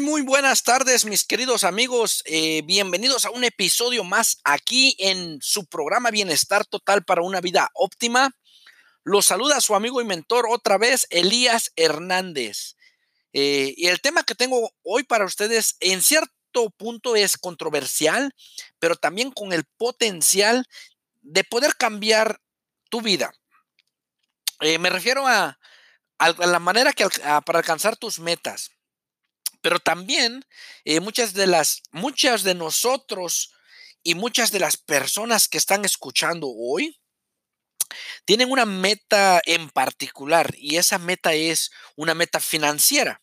Muy, buenas tardes, mis queridos amigos. Eh, bienvenidos a un episodio más aquí en su programa Bienestar Total para una vida óptima. Los saluda su amigo y mentor otra vez, Elías Hernández. Eh, y el tema que tengo hoy para ustedes, en cierto punto, es controversial, pero también con el potencial de poder cambiar tu vida. Eh, me refiero a, la manera que para alcanzar tus metas. Pero también eh, muchas de las, muchas de nosotros y muchas de las personas que están escuchando hoy tienen una meta en particular y esa meta es una meta financiera.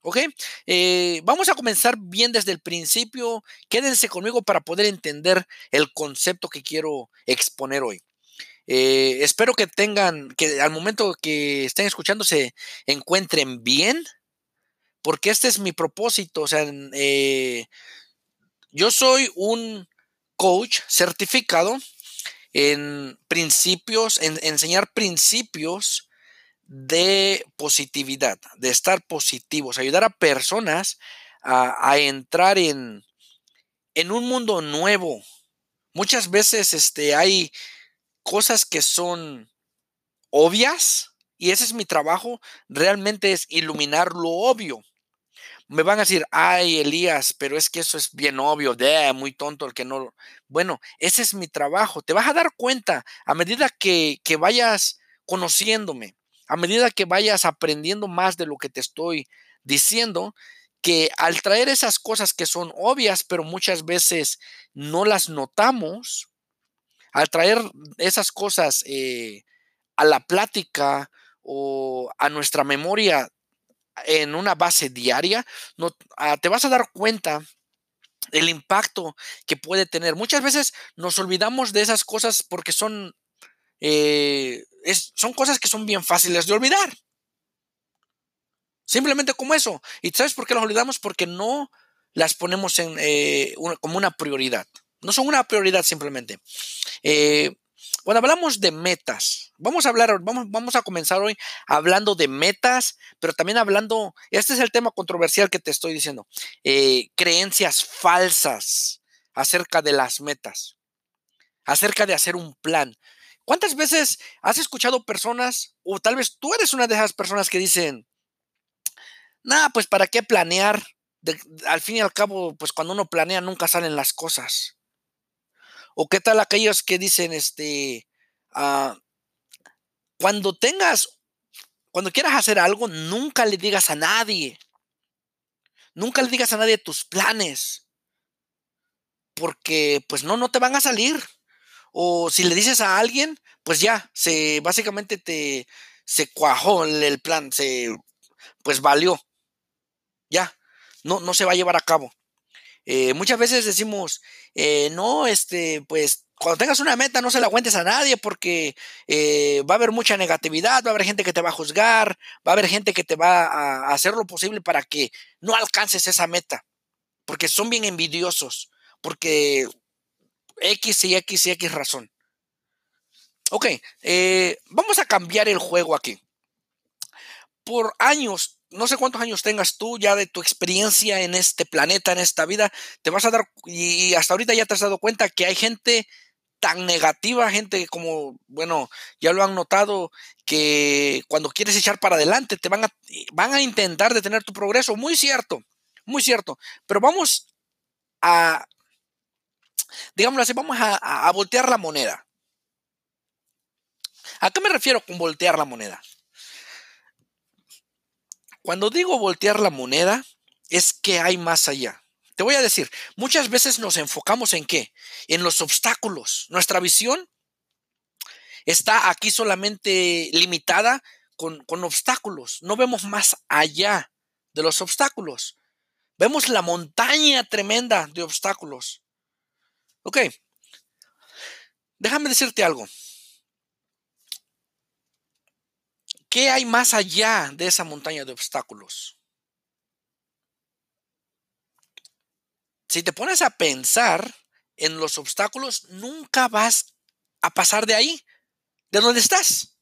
¿Ok? Eh, vamos a comenzar bien desde el principio. Quédense conmigo para poder entender el concepto que quiero exponer hoy. Eh, espero que tengan, que al momento que estén escuchando se encuentren bien, porque este es mi propósito. O sea, eh, yo soy un coach certificado en principios, en enseñar principios de positividad, de estar positivos, ayudar a personas a, entrar en, en, un mundo nuevo. Muchas veces este, hay cosas que son obvias y ese es mi trabajo, realmente es iluminar lo obvio. Me van a decir, ay, Elías, pero es que eso es bien obvio, muy tonto el que no. Bueno, ese es mi trabajo. Te vas a dar cuenta a medida que, que vayas conociéndome, a medida que vayas aprendiendo más de lo que te estoy diciendo, que al traer esas cosas que son obvias, pero muchas veces no las notamos, al traer esas cosas eh, a la plática o a nuestra memoria en una base diaria, no, ah, te vas a dar cuenta el impacto que puede tener. Muchas veces nos olvidamos de esas cosas porque son, eh, son cosas que son bien fáciles de olvidar. Simplemente como eso. ¿Y sabes por qué las olvidamos? Porque no las ponemos en, eh, como una prioridad. No son una prioridad simplemente. Eh, cuando hablamos de metas, vamos a hablar, vamos, a comenzar hoy hablando de metas, pero también hablando, este es el tema controversial que te estoy diciendo, eh, creencias falsas acerca de las metas, acerca de hacer un plan. ¿Cuántas veces has escuchado personas, o tal vez tú eres una de esas personas que dicen, nada, pues para qué planear? al fin y al cabo, pues cuando uno planea nunca salen las cosas. ¿O qué tal aquellos que dicen, este, ah, cuando tengas, cuando quieras hacer algo, nunca le digas a nadie. Nunca le digas a nadie tus planes. Porque pues no, no te van a salir. O si le dices a alguien, pues ya, se básicamente te se cuajó el plan, se pues valió. Ya, no, no se va a llevar a cabo. Eh, muchas veces decimos, eh, no, este, pues cuando tengas una meta no se la cuentes a nadie porque eh, va a haber mucha negatividad, va a haber gente que te va a juzgar, va a haber gente que te va a, hacer lo posible para que no alcances esa meta, porque son bien envidiosos, porque X y X y X razón. Ok, vamos a cambiar el juego aquí. Por años no sé cuántos años tengas tú ya de tu experiencia en este planeta, en esta vida, te vas a dar, y hasta ahorita ya te has dado cuenta que hay gente tan negativa, gente como, bueno, ya lo han notado, que cuando quieres echar para adelante te van a, van a intentar detener tu progreso. Muy cierto, muy cierto. Pero vamos a, digámoslo así, vamos a, a voltear la moneda. ¿A qué me refiero con voltear la moneda? Cuando digo voltear la moneda, es que hay más allá. Te voy a decir, muchas veces nos enfocamos en qué? En los obstáculos. Nuestra visión está aquí solamente limitada con, obstáculos. No vemos más allá de los obstáculos. Vemos la montaña tremenda de obstáculos. Ok. Déjame decirte algo. ¿Qué hay más allá de esa montaña de obstáculos? Si te pones a pensar en los obstáculos, nunca vas a pasar de ahí, de donde estás.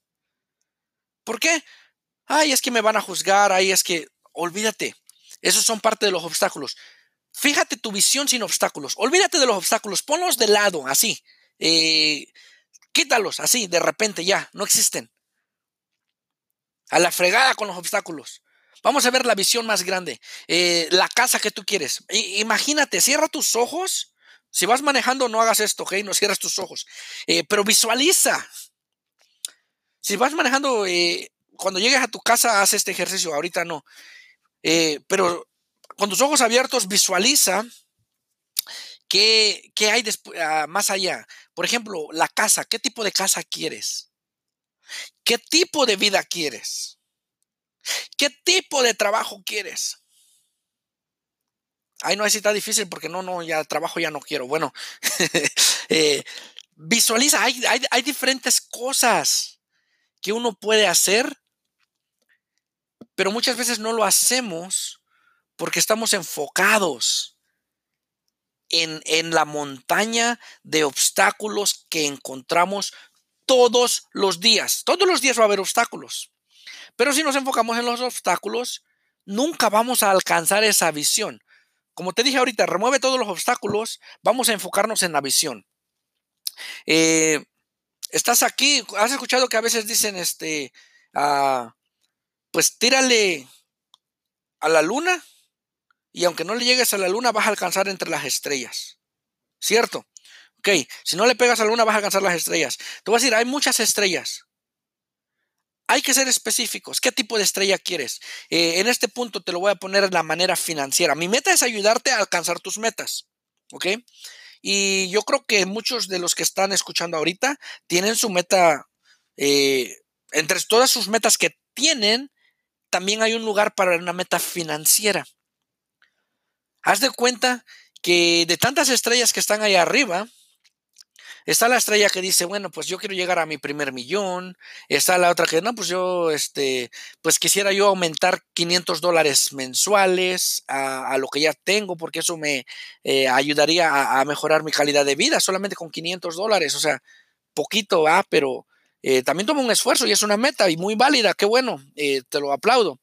¿Por qué? Ay, es que me van a juzgar, ay, es que, olvídate. Esos son parte de los obstáculos. Fíjate tu visión sin obstáculos. Olvídate de los obstáculos. Ponlos de lado, así. Eh, quítalos, así, de repente ya. No existen. A la fregada con los obstáculos. Vamos a ver la visión más grande. Eh, la casa que tú quieres. imagínate, cierra tus ojos. Si vas manejando, no hagas esto, ¿ok? No cierras tus ojos. Eh, pero visualiza. Si vas manejando, cuando llegues a tu casa, haz este ejercicio. Ahorita no. pero con tus ojos abiertos, visualiza qué, hay ah, más allá. Por ejemplo, la casa. ¿Qué tipo de casa quieres? ¿Qué tipo de vida quieres? ¿Qué tipo de trabajo quieres? Ay, no, así está difícil porque no, no, ya trabajo ya no quiero. Bueno, eh, visualiza, hay, hay diferentes cosas que uno puede hacer, pero muchas veces no lo hacemos porque estamos enfocados en, en, la montaña de obstáculos que encontramos todos los días. Todos los días va a haber obstáculos. Pero si nos enfocamos en los obstáculos, nunca vamos a alcanzar esa visión. Como te dije ahorita, remueve todos los obstáculos, vamos a enfocarnos en la visión. Eh, estás aquí, has escuchado que a veces dicen, este, ah, pues tírale a la luna y aunque no le llegues a la luna, vas a alcanzar entre las estrellas. ¿Cierto? Ok, si no le pegas a la luna, vas a alcanzar las estrellas. Te voy a decir, hay muchas estrellas. Hay que ser específicos. ¿Qué tipo de estrella quieres? Eh, en este punto te lo voy a poner de la manera financiera. Mi meta es ayudarte a alcanzar tus metas. ¿Ok? Y yo creo que muchos de los que están escuchando ahorita tienen su meta, eh, entre todas sus metas que tienen, también hay un lugar para una meta financiera. Haz de cuenta que de tantas estrellas que están ahí arriba, está la estrella que dice, bueno, pues yo quiero llegar a mi primer millón. Está la otra que, no, pues yo, este, pues quisiera yo aumentar 500 dólares mensuales a, lo que ya tengo, porque eso me eh, ayudaría a, mejorar mi calidad de vida solamente con 500 dólares. O sea, poquito, ah, pero eh, también toma un esfuerzo y es una meta y muy válida. Qué bueno, eh, te lo aplaudo.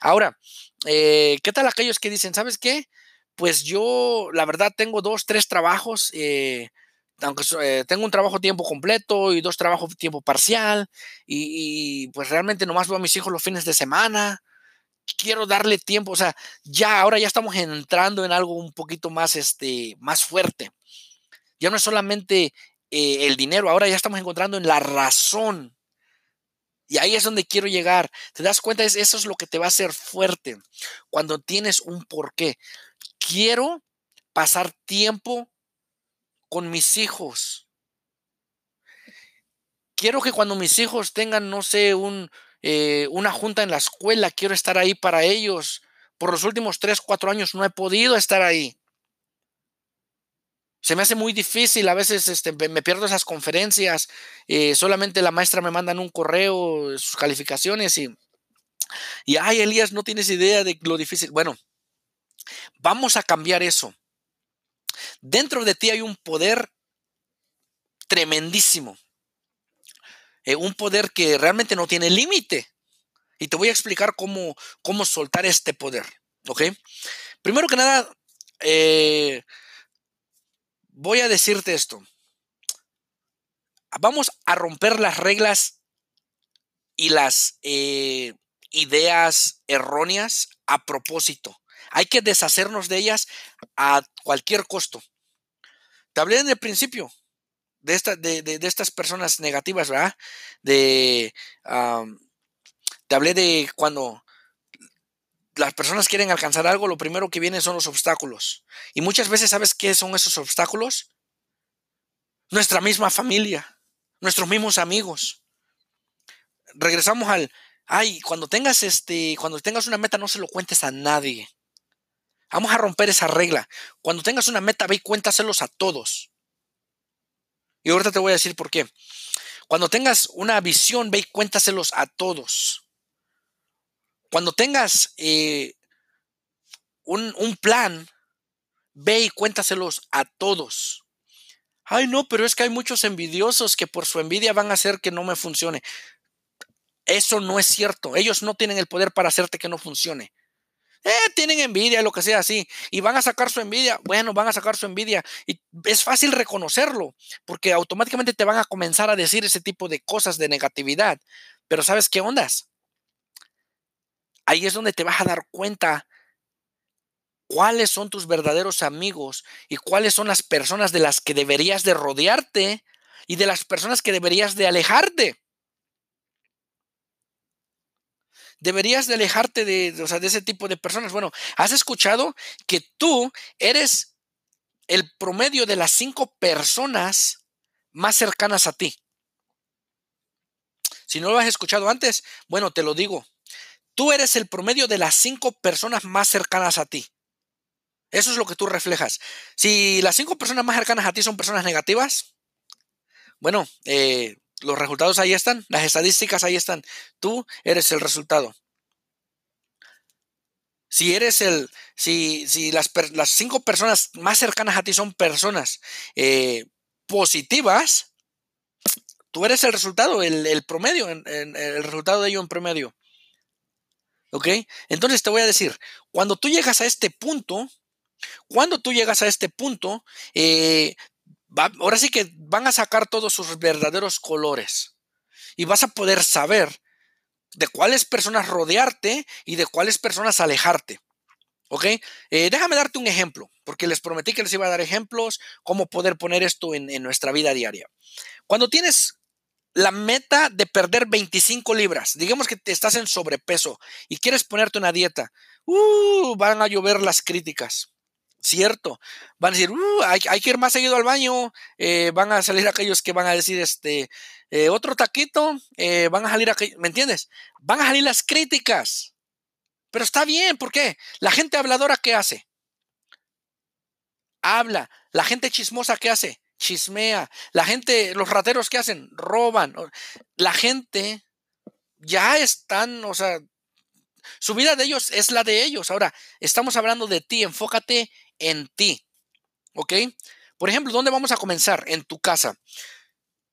Ahora, ¿qué tal aquellos que dicen, ¿sabes qué? pues yo, la verdad, tengo dos, tres trabajos. Eh, aunque eh, tengo un trabajo tiempo completo y dos trabajos tiempo parcial, y, pues realmente nomás veo a mis hijos los fines de semana. Quiero darle tiempo, o sea, ya ahora ya estamos entrando en algo un poquito más, este, más fuerte. Ya no es solamente eh, el dinero, ahora ya estamos encontrando en la razón. Y ahí es donde quiero llegar. ¿Te das cuenta? Eso es lo que te va a hacer fuerte. Cuando tienes un porqué quiero pasar tiempo con mis hijos. Quiero que cuando mis hijos tengan, no sé, un, eh, una junta en la escuela, quiero estar ahí para ellos. Por los últimos tres, cuatro años no he podido estar ahí. Se me hace muy difícil, a veces este, me pierdo esas conferencias, eh, solamente la maestra me manda un correo sus calificaciones y, y, ay, Elías, no tienes idea de lo difícil. Bueno, Vamos a cambiar eso. Dentro de ti hay un poder tremendísimo. Eh, un poder que realmente no tiene límite. Y te voy a explicar cómo, cómo soltar este poder. ¿Ok? Primero que nada, eh, voy a decirte esto. Vamos a romper las reglas y las eh, ideas erróneas a propósito. Hay que deshacernos de ellas a cualquier costo. Te hablé en el principio de, estas personas negativas, ¿verdad? De, te hablé de cuando las personas quieren alcanzar algo, lo primero que viene son los obstáculos. Y muchas veces, ¿sabes qué son esos obstáculos? Nuestra misma familia, nuestros mismos amigos. Regresamos al, ay, cuando tengas este, cuando tengas una meta, no se lo cuentes a nadie. Vamos a romper esa regla. Cuando tengas una meta, ve y cuéntaselos a todos. Y ahorita te voy a decir por qué. Cuando tengas una visión, ve y cuéntaselos a todos. Cuando tengas eh, un, un plan, ve y cuéntaselos a todos. Ay, no, pero es que hay muchos envidiosos que por su envidia van a hacer que no me funcione. Eso no es cierto. Ellos no tienen el poder para hacerte que no funcione. Eh, tienen envidia, lo que sea así, y van a sacar su envidia. Bueno, van a sacar su envidia. Y es fácil reconocerlo, porque automáticamente te van a comenzar a decir ese tipo de cosas de negatividad. Pero ¿sabes qué ondas? Ahí es donde te vas a dar cuenta cuáles son tus verdaderos amigos y cuáles son las personas de las que deberías de rodearte y de las personas que deberías de alejarte. Deberías de alejarte de, de ese tipo de personas. Bueno, has escuchado que tú eres el promedio de las cinco personas más cercanas a ti. Si no lo has escuchado antes, bueno, te lo digo. Tú eres el promedio de las cinco personas más cercanas a ti. Eso es lo que tú reflejas. Si las cinco personas más cercanas a ti son personas negativas, bueno, eh, los resultados ahí están, las estadísticas ahí están. Tú eres el resultado. Si eres el, si, si las, las, cinco personas más cercanas a ti son personas eh, positivas, tú eres el resultado, el, promedio, el resultado de ello en promedio. ¿Ok? Entonces te voy a decir, cuando tú llegas a este punto, cuando tú llegas a este punto, eh, ahora sí que van a sacar todos sus verdaderos colores y vas a poder saber de cuáles personas rodearte y de cuáles personas alejarte. ¿Ok? Eh, déjame darte un ejemplo, porque les prometí que les iba a dar ejemplos, cómo poder poner esto en, nuestra vida diaria. Cuando tienes la meta de perder 25 libras, digamos que te estás en sobrepeso y quieres ponerte una dieta, uh, van a llover las críticas cierto. Van a decir, uh, hay, que ir más seguido al baño. Eh, van a salir aquellos que van a decir, este, eh, otro taquito. Eh, van a salir aquellos, ¿me entiendes? Van a salir las críticas. Pero está bien, ¿por qué? La gente habladora, ¿qué hace? Habla. La gente chismosa, ¿qué hace? Chismea. La gente, los rateros, ¿qué hacen? Roban. La gente ya están, o sea, su vida de ellos es la de ellos. Ahora, estamos hablando de ti, enfócate en ti. ¿Ok? Por ejemplo, ¿dónde vamos a comenzar? En tu casa.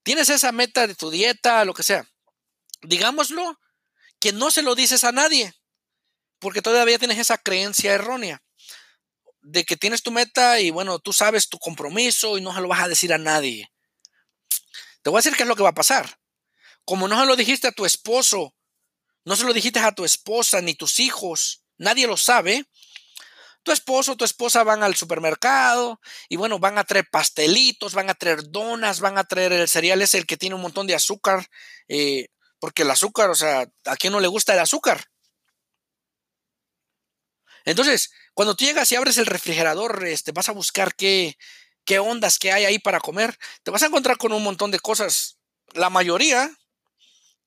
Tienes esa meta de tu dieta, lo que sea. Digámoslo, que no se lo dices a nadie, porque todavía tienes esa creencia errónea de que tienes tu meta y bueno, tú sabes tu compromiso y no se lo vas a decir a nadie. Te voy a decir qué es lo que va a pasar. Como no se lo dijiste a tu esposo, no se lo dijiste a tu esposa ni tus hijos, nadie lo sabe, tu esposo o tu esposa van al supermercado y bueno, van a traer pastelitos, van a traer donas, van a traer el cereal ese el que tiene un montón de azúcar, eh, porque el azúcar, o sea, ¿a quién no le gusta el azúcar? Entonces, cuando tú llegas y abres el refrigerador, este, vas a buscar qué, qué ondas que hay ahí para comer, te vas a encontrar con un montón de cosas, la mayoría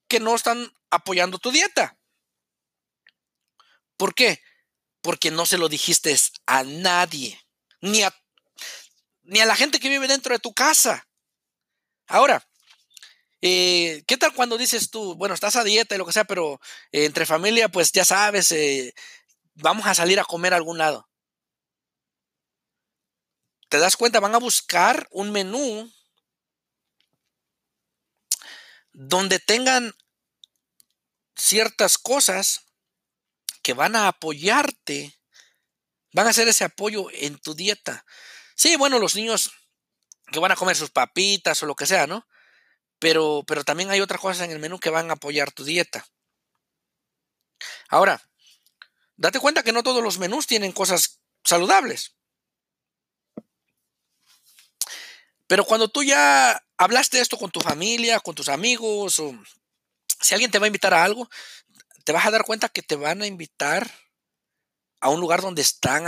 que no están apoyando tu dieta. ¿Por qué? Porque no se lo dijiste a nadie, ni a, ni a la gente que vive dentro de tu casa. Ahora, eh, ¿qué tal cuando dices tú, bueno, estás a dieta y lo que sea, pero eh, entre familia, pues ya sabes, eh, vamos a salir a comer a algún lado? ¿Te das cuenta? Van a buscar un menú donde tengan ciertas cosas que van a apoyarte, van a hacer ese apoyo en tu dieta. Sí, bueno, los niños que van a comer sus papitas o lo que sea, ¿no? Pero, pero también hay otras cosas en el menú que van a apoyar tu dieta. Ahora, date cuenta que no todos los menús tienen cosas saludables. Pero cuando tú ya hablaste esto con tu familia, con tus amigos, o si alguien te va a invitar a algo, te vas a dar cuenta que te van a invitar a un lugar donde están,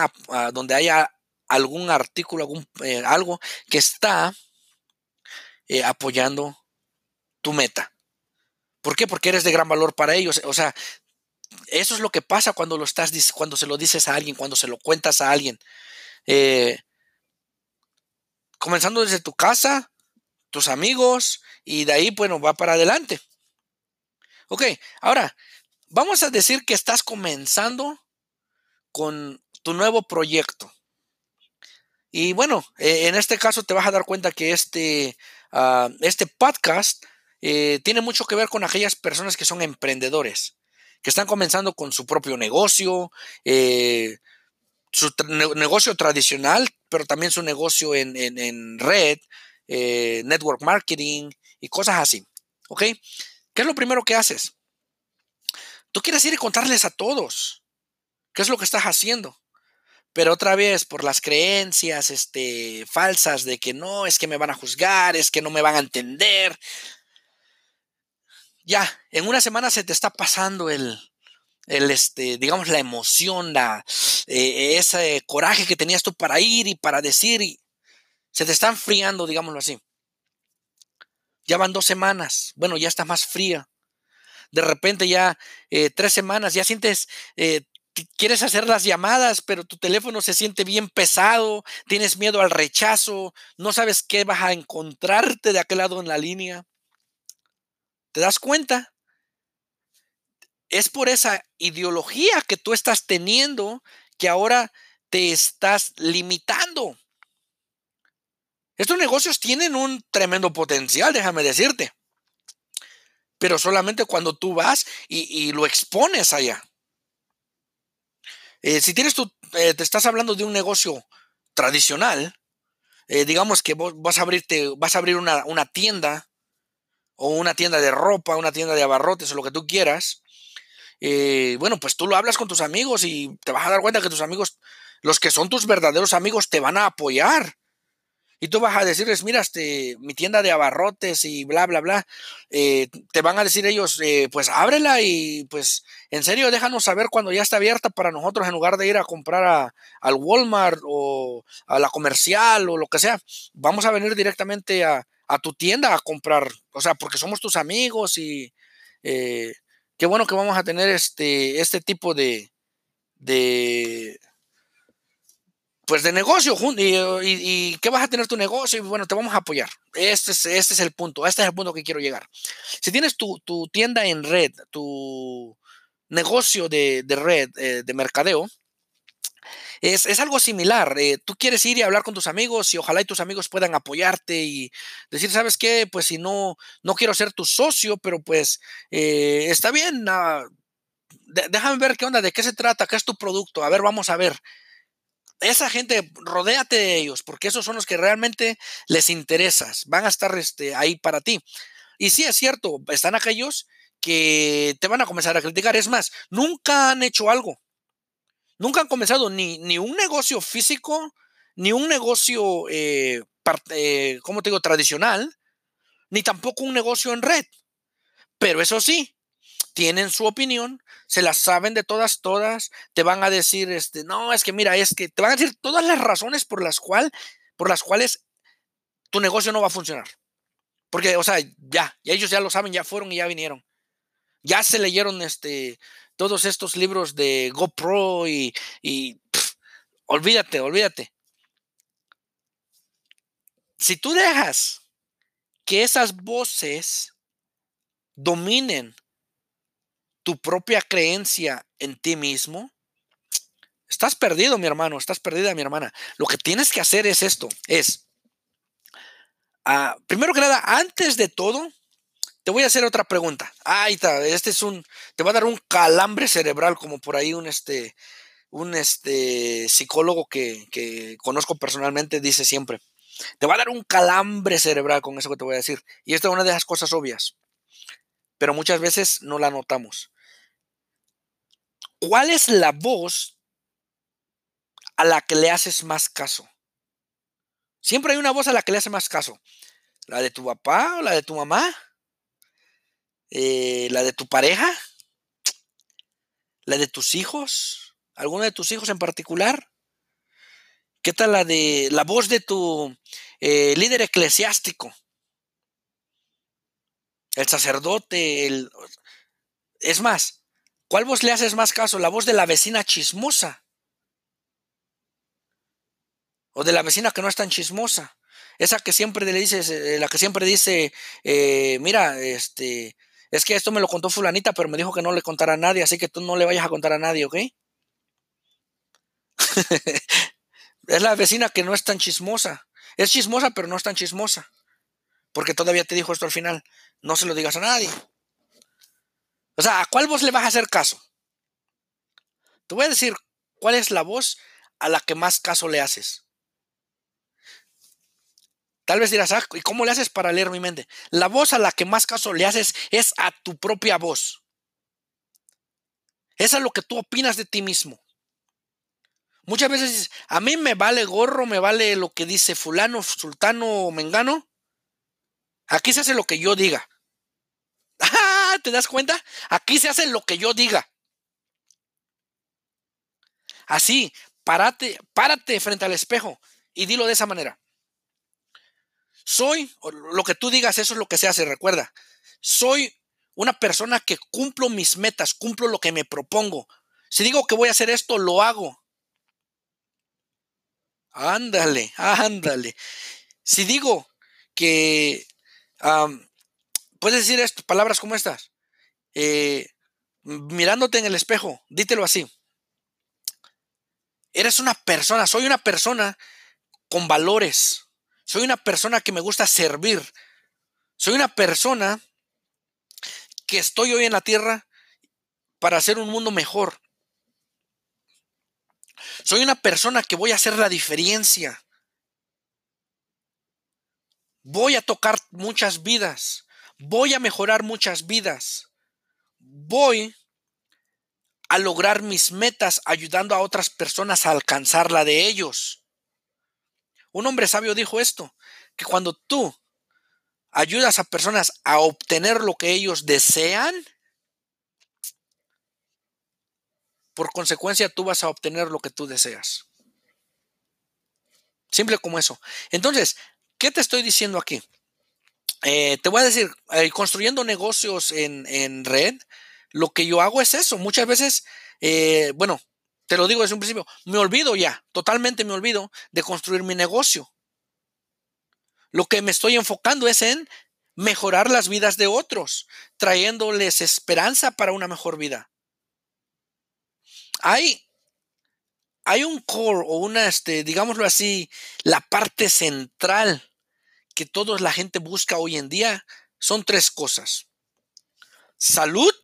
donde haya algún artículo, algún, eh, algo que está eh, apoyando tu meta. ¿Por qué? Porque eres de gran valor para ellos. O sea, eso es lo que pasa cuando lo estás, cuando se lo dices a alguien, cuando se lo cuentas a alguien. Eh, comenzando desde tu casa, tus amigos, y de ahí, bueno, va para adelante. Ok, ahora, Vamos a decir que estás comenzando con tu nuevo proyecto. Y bueno, eh, en este caso te vas a dar cuenta que este, ah, este podcast eh, tiene mucho que ver con aquellas personas que son emprendedores, que están comenzando con su propio negocio, eh, su negocio tradicional, pero también su negocio en, red, eh, network marketing y cosas así. ¿Ok? ¿Qué es lo primero que haces? Tú quieres ir y contarles a todos qué es lo que estás haciendo. Pero otra vez, por las creencias este, falsas de que no, es que me van a juzgar, es que no me van a entender, ya, en una semana se te está pasando el, el este, digamos, la emoción, la, eh, ese coraje que tenías tú para ir y para decir, y se te está enfriando, digámoslo así. Ya van dos semanas, bueno, ya está más fría. De repente ya eh, tres semanas, ya sientes, eh, quieres hacer las llamadas, pero tu teléfono se siente bien pesado, tienes miedo al rechazo, no sabes qué vas a encontrarte de aquel lado en la línea. ¿Te das cuenta? Es por esa ideología que tú estás teniendo que ahora te estás limitando. Estos negocios tienen un tremendo potencial, déjame decirte. Pero solamente cuando tú vas y, lo expones allá. Eh, si tienes tu, eh, te estás hablando de un negocio tradicional, eh, digamos que vos vas a abrirte, vas a abrir una, una tienda o una tienda de ropa, una tienda de abarrotes o lo que tú quieras, eh, bueno, pues tú lo hablas con tus amigos y te vas a dar cuenta que tus amigos, los que son tus verdaderos amigos, te van a apoyar. Y tú vas a decirles, mira, este, mi tienda de abarrotes y bla, bla, bla. Eh, te van a decir ellos, eh, pues ábrela y pues en serio déjanos saber cuando ya está abierta para nosotros en lugar de ir a comprar al Walmart o a la comercial o lo que sea. Vamos a venir directamente a, a tu tienda a comprar, o sea, porque somos tus amigos y eh, qué bueno que vamos a tener este, este tipo de, de, pues de negocio y, y, vas a tener tu negocio y bueno, te vamos a apoyar. Este es, este es el punto, este es el punto que quiero llegar. Si tienes tu, tienda en red, tu negocio de, red, eh, de mercadeo, es, algo similar. Eh, tú quieres ir y hablar con tus amigos y ojalá y tus amigos puedan apoyarte y decir, ¿sabes qué? Pues si no, no quiero ser tu socio, pero pues eh, está bien. Ah, déjame ver qué onda, de qué se trata, qué es tu producto. A ver, vamos a ver. Esa gente, rodéate de ellos, porque esos son los que realmente les interesas. Van a estar este, ahí para ti. Y sí, es cierto, están aquellos que te van a comenzar a criticar. Es más, nunca han hecho algo nunca han comenzado ni, ni un negocio físico, ni un negocio, eh, eh, ¿cómo te digo?, tradicional, ni tampoco un negocio en red. Pero eso sí, tienen su opinión, se las saben de todas, todas, te van a decir, este, no, es que mira, es que te van a decir todas las razones por las, cual, por las cuales tu negocio no va a funcionar. Porque, o sea, ya, y ellos ya lo saben, ya fueron y ya vinieron. Ya se leyeron este, todos estos libros de GoPro y, olvídate, olvídate. Si tú dejas que esas voces dominen tu propia creencia en ti mismo, estás perdido, mi hermano, estás perdida, mi hermana. Lo que tienes que hacer es esto, es, ah, primero que nada, antes de todo, te voy a hacer otra pregunta. Ahí está, este es un, te va a dar un calambre cerebral, como por ahí un este, un este psicólogo que, que conozco personalmente dice siempre. Te va a dar un calambre cerebral con eso que te voy a decir. Y esta es una de las cosas obvias. Pero muchas veces no la notamos. ¿Cuál es la voz a la que le haces más caso? Siempre hay una voz a la que le haces más caso. ¿La de tu papá o la de tu mamá? Eh, la de tu pareja, la de tus hijos, alguna de tus hijos en particular. ¿Qué tal la de la voz de tu eh, líder eclesiástico? El sacerdote, el... Es más, ¿cuál voz le haces más caso? ¿La voz de la vecina chismosa? ¿O de la vecina que no es tan chismosa? Esa que siempre le dices, eh, la que siempre dice, mira, este, es que esto me lo contó fulanita, pero me dijo que no le contara a nadie, así que tú no le vayas a contar a nadie, ¿ok? es la vecina que no es tan chismosa. Es chismosa, pero no es tan chismosa. Porque todavía te dijo esto al final. No se lo digas a nadie. O sea, ¿a cuál voz le vas a hacer caso? Te voy a decir cuál es la voz a la que más caso le haces. Tal vez dirás, ah, ¿y cómo le haces para leer mi mente? La voz a la que más caso le haces es a tu propia voz. Es lo que tú opinas de ti mismo. Muchas veces dices, a mí me vale gorro, me vale lo que dice fulano, sultano o mengano. Aquí se hace lo que yo diga. ¿Te das cuenta? Aquí se hace lo que yo diga. Así, párate, párate frente al espejo y dilo de esa manera. Soy, lo que tú digas, eso es lo que se hace, recuerda. Soy una persona que cumplo mis metas, cumplo lo que me propongo. Si digo que voy a hacer esto, lo hago. Ándale, ándale. Si digo que puedes decir esto, palabras como estas, eh, mirándote en el espejo, dítelo así. Eres una persona, soy una persona con valores. Soy una persona que me gusta servir. Soy una persona que estoy hoy en la tierra para hacer un mundo mejor. Soy una persona que voy a hacer la diferencia. Voy a tocar muchas vidas. Voy a mejorar muchas vidas. Voy a lograr mis metas ayudando a otras personas a alcanzar la de ellos. Un hombre sabio dijo esto, que cuando tú ayudas a personas a obtener lo que ellos desean, por consecuencia tú vas a obtener lo que tú deseas. Simple como eso. Entonces, ¿qué te estoy diciendo aquí? Eh, te voy a decir, eh, construyendo negocios en, red, lo que yo hago es eso. Muchas veces, eh, bueno, te lo digo desde un principio, me olvido ya, totalmente me olvido de construir mi negocio. Lo que me estoy enfocando es en mejorar las vidas de otros, trayéndoles esperanza para una mejor vida hay, hay un core o una, este, digámoslo así, la parte central que toda la gente busca hoy en día son tres cosas. Salud,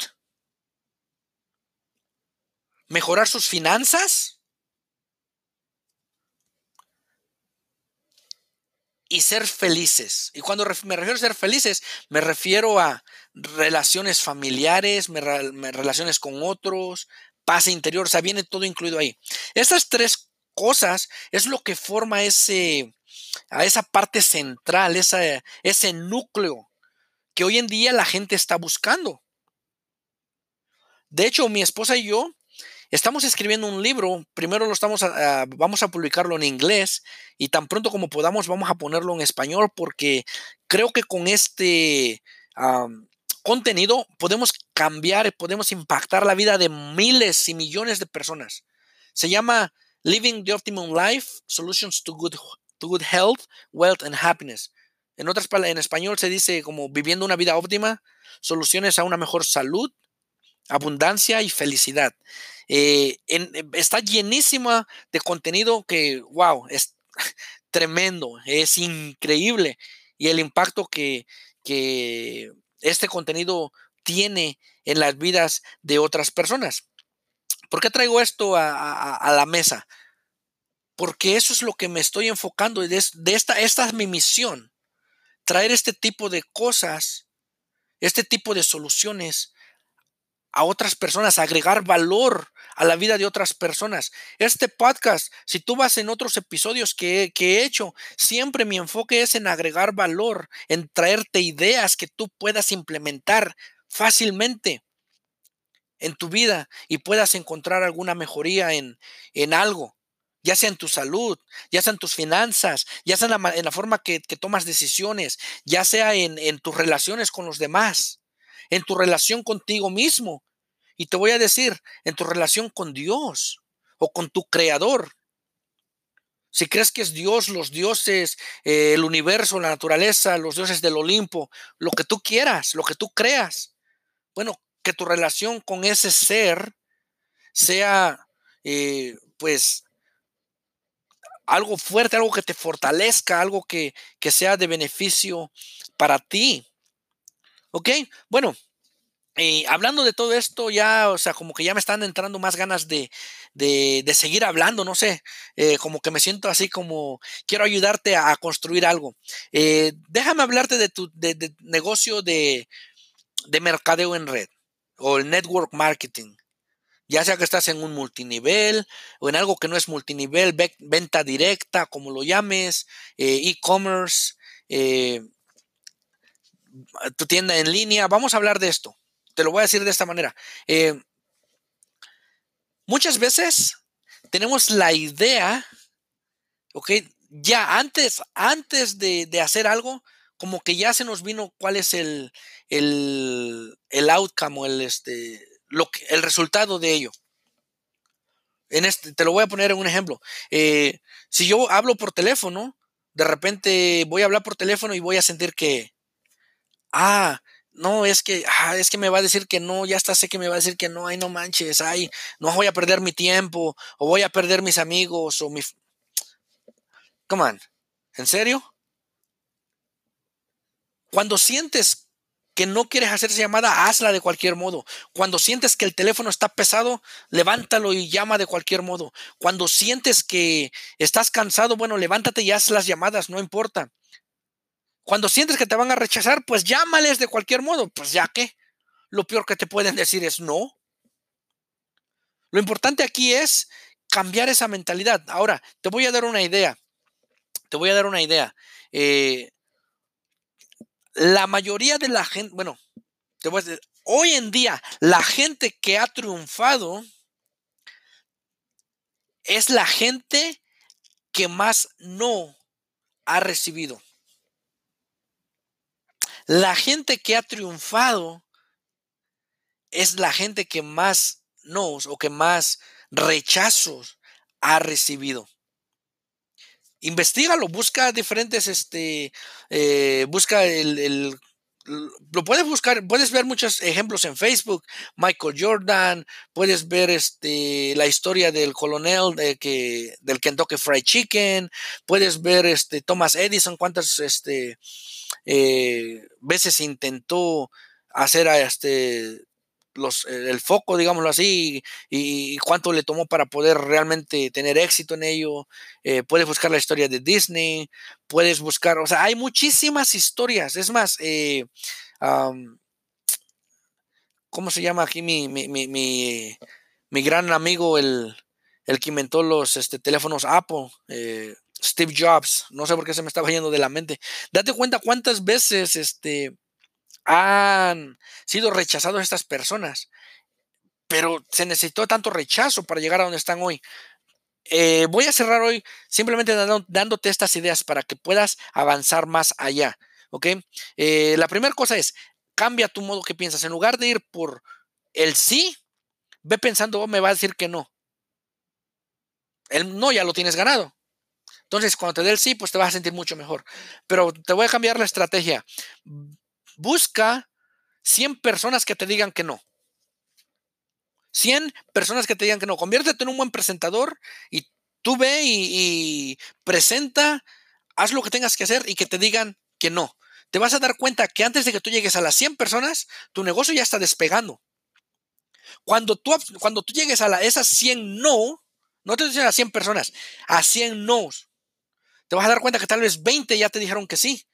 mejorar sus finanzas y ser felices. Y cuando me refiero a ser felices, me refiero a relaciones familiares, relaciones con otros, paz interior, o sea, viene todo incluido ahí. Esas tres cosas es lo que forma ese, a esa parte central, ese núcleo que hoy en día la gente está buscando. De hecho, mi esposa y yo estamos escribiendo un libro. Primero lo estamos vamos a publicarlo en inglés y tan pronto como podamos vamos a ponerlo en español porque creo que con este contenido podemos cambiar, podemos impactar la vida de miles y millones de personas. Se llama Living the Optimum Life, Solutions to Good, to good Health, Wealth and Happiness. En otras en español se dice como viviendo una vida óptima, soluciones a una mejor salud, abundancia y felicidad. Eh, está llenísima de contenido que, wow, es tremendo, es increíble. Y el impacto que, que este contenido tiene en las vidas de otras personas. ¿Por qué traigo esto a, la mesa? Porque eso es lo que me estoy enfocando y de, esta, esta es mi misión. Traer este tipo de cosas, este tipo de soluciones a otras personas, agregar valor a la vida de otras personas. Este podcast, si tú vas en otros episodios que, que, he hecho, siempre mi enfoque es en agregar valor, en traerte ideas que tú puedas implementar fácilmente en tu vida y puedas encontrar alguna mejoría en, en algo, ya sea en tu salud, ya sea en tus finanzas, ya sea en la, forma que, que, tomas decisiones, ya sea en, en tus relaciones con los demás en tu relación contigo mismo. Y te voy a decir, en tu relación con Dios o con tu creador. Si crees que es Dios, los dioses, eh, el universo, la naturaleza, los dioses del Olimpo, lo que tú quieras, lo que tú creas. Bueno, que tu relación con ese ser sea, eh, pues, algo fuerte, algo que te fortalezca, algo que, que sea de beneficio para ti. ¿Ok? Bueno, eh, hablando de todo esto, ya, o sea, como que ya me están entrando más ganas de, de, seguir hablando, no sé, eh, como que me siento así como quiero ayudarte a, construir algo. Eh, déjame hablarte de tu de, negocio de, de mercadeo en red o el network marketing. Ya sea que estás en un multinivel o en algo que no es multinivel, venta directa, como lo llames, e-commerce, tu tienda en línea. Vamos a hablar de esto te lo voy a decir de esta manera. Eh, muchas veces tenemos la idea, ok, ya antes, antes de, hacer algo, como que ya se nos vino cuál es el, el, el outcome o el, este, lo el resultado de ello. En este, te lo voy a poner en un ejemplo. Eh, si yo hablo por teléfono, de repente voy a hablar por teléfono y voy a sentir que, ah, no, es que, ah, es que me va a decir que no, ya está sé que me va a decir que no, ay, no manches, ay, no voy a perder mi tiempo, o voy a perder mis amigos, o mi... Come on, ¿en serio? Cuando sientes que no quieres hacer esa llamada, hazla de cualquier modo. Cuando sientes que el teléfono está pesado, levántalo y llama de cualquier modo. Cuando sientes que estás cansado, bueno, levántate y haz las llamadas, no importa. Cuando sientes que te van a rechazar, pues llámales de cualquier modo. Pues ya que lo peor que te pueden decir es no. Lo importante aquí es cambiar esa mentalidad. Ahora, te voy a dar una idea. Te voy a dar una idea. Eh, la mayoría de la gente, bueno, te voy a decir, hoy en día la gente que ha triunfado es la gente que más no ha recibido. La gente que ha triunfado es la gente que más nos o que más rechazos ha recibido. Investígalo, busca diferentes, este, eh, busca el, lo puedes buscar, puedes ver muchos ejemplos en Facebook, Michael Jordan, puedes ver este la historia del coronel de que del Kentucky Fried Chicken, puedes ver este Thomas Edison cuántas este eh, veces intentó hacer a este los, el foco, digámoslo así, y, cuánto le tomó para poder realmente tener éxito en ello. Eh, puedes buscar la historia de Disney, puedes buscar, o sea, hay muchísimas historias. Es más, eh, ¿cómo se llama aquí mi, mi, mi, mi, gran amigo, el, el que inventó los este, teléfonos Apple? Steve Jobs, no sé por qué se me estaba yendo de la mente. Date cuenta cuántas veces este, han sido rechazados estas personas, pero se necesitó tanto rechazo para llegar a donde están hoy. Eh, voy a cerrar hoy simplemente dándote estas ideas para que puedas avanzar más allá. ¿Ok? Eh, la primera cosa es, cambia tu modo que piensas. En lugar de ir por el sí, ve pensando, me va a decir que no. El no ya lo tienes ganado. Entonces, cuando te dé el sí, pues te vas a sentir mucho mejor. Pero te voy a cambiar la estrategia. Busca 100 personas que te digan que no. 100 personas que te digan que no. Conviértete en un buen presentador y tú ve y, presenta, haz lo que tengas que hacer y que te digan que no. Te vas a dar cuenta que antes de que tú llegues a las 100 personas, tu negocio ya está despegando. Cuando tú, cuando tú llegues a la, esas 100 no, no te dicen a 100 personas, a 100 no, te vas a dar cuenta que tal vez 20 ya te dijeron que sí.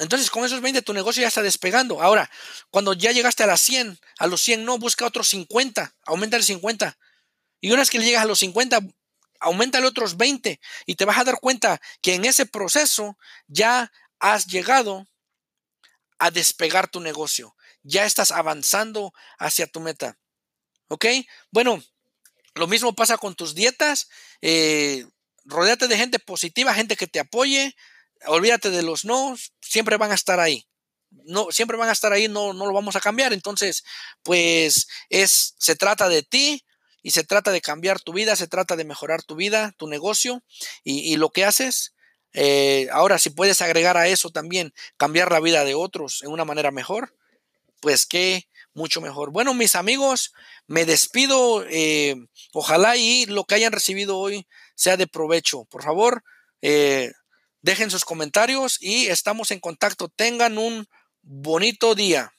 Entonces, con esos 20 tu negocio ya está despegando. Ahora, cuando ya llegaste a las 100, a los 100 no, busca otros 50, aumenta el 50. Y una vez que llegas a los 50, aumenta el otros 20 y te vas a dar cuenta que en ese proceso ya has llegado a despegar tu negocio. Ya estás avanzando hacia tu meta. ¿Ok? Bueno, lo mismo pasa con tus dietas. Eh, rodéate de gente positiva, gente que te apoye. Olvídate de los no, siempre van a estar ahí. No, siempre van a estar ahí, no, no lo vamos a cambiar. Entonces, pues es, se trata de ti y se trata de cambiar tu vida, se trata de mejorar tu vida, tu negocio y, lo que haces. Eh, ahora, si puedes agregar a eso también cambiar la vida de otros en una manera mejor, pues qué mucho mejor. Bueno, mis amigos, me despido. Eh, ojalá y lo que hayan recibido hoy sea de provecho. Por favor, eh, Dejen sus comentarios y estamos en contacto. Tengan un bonito día.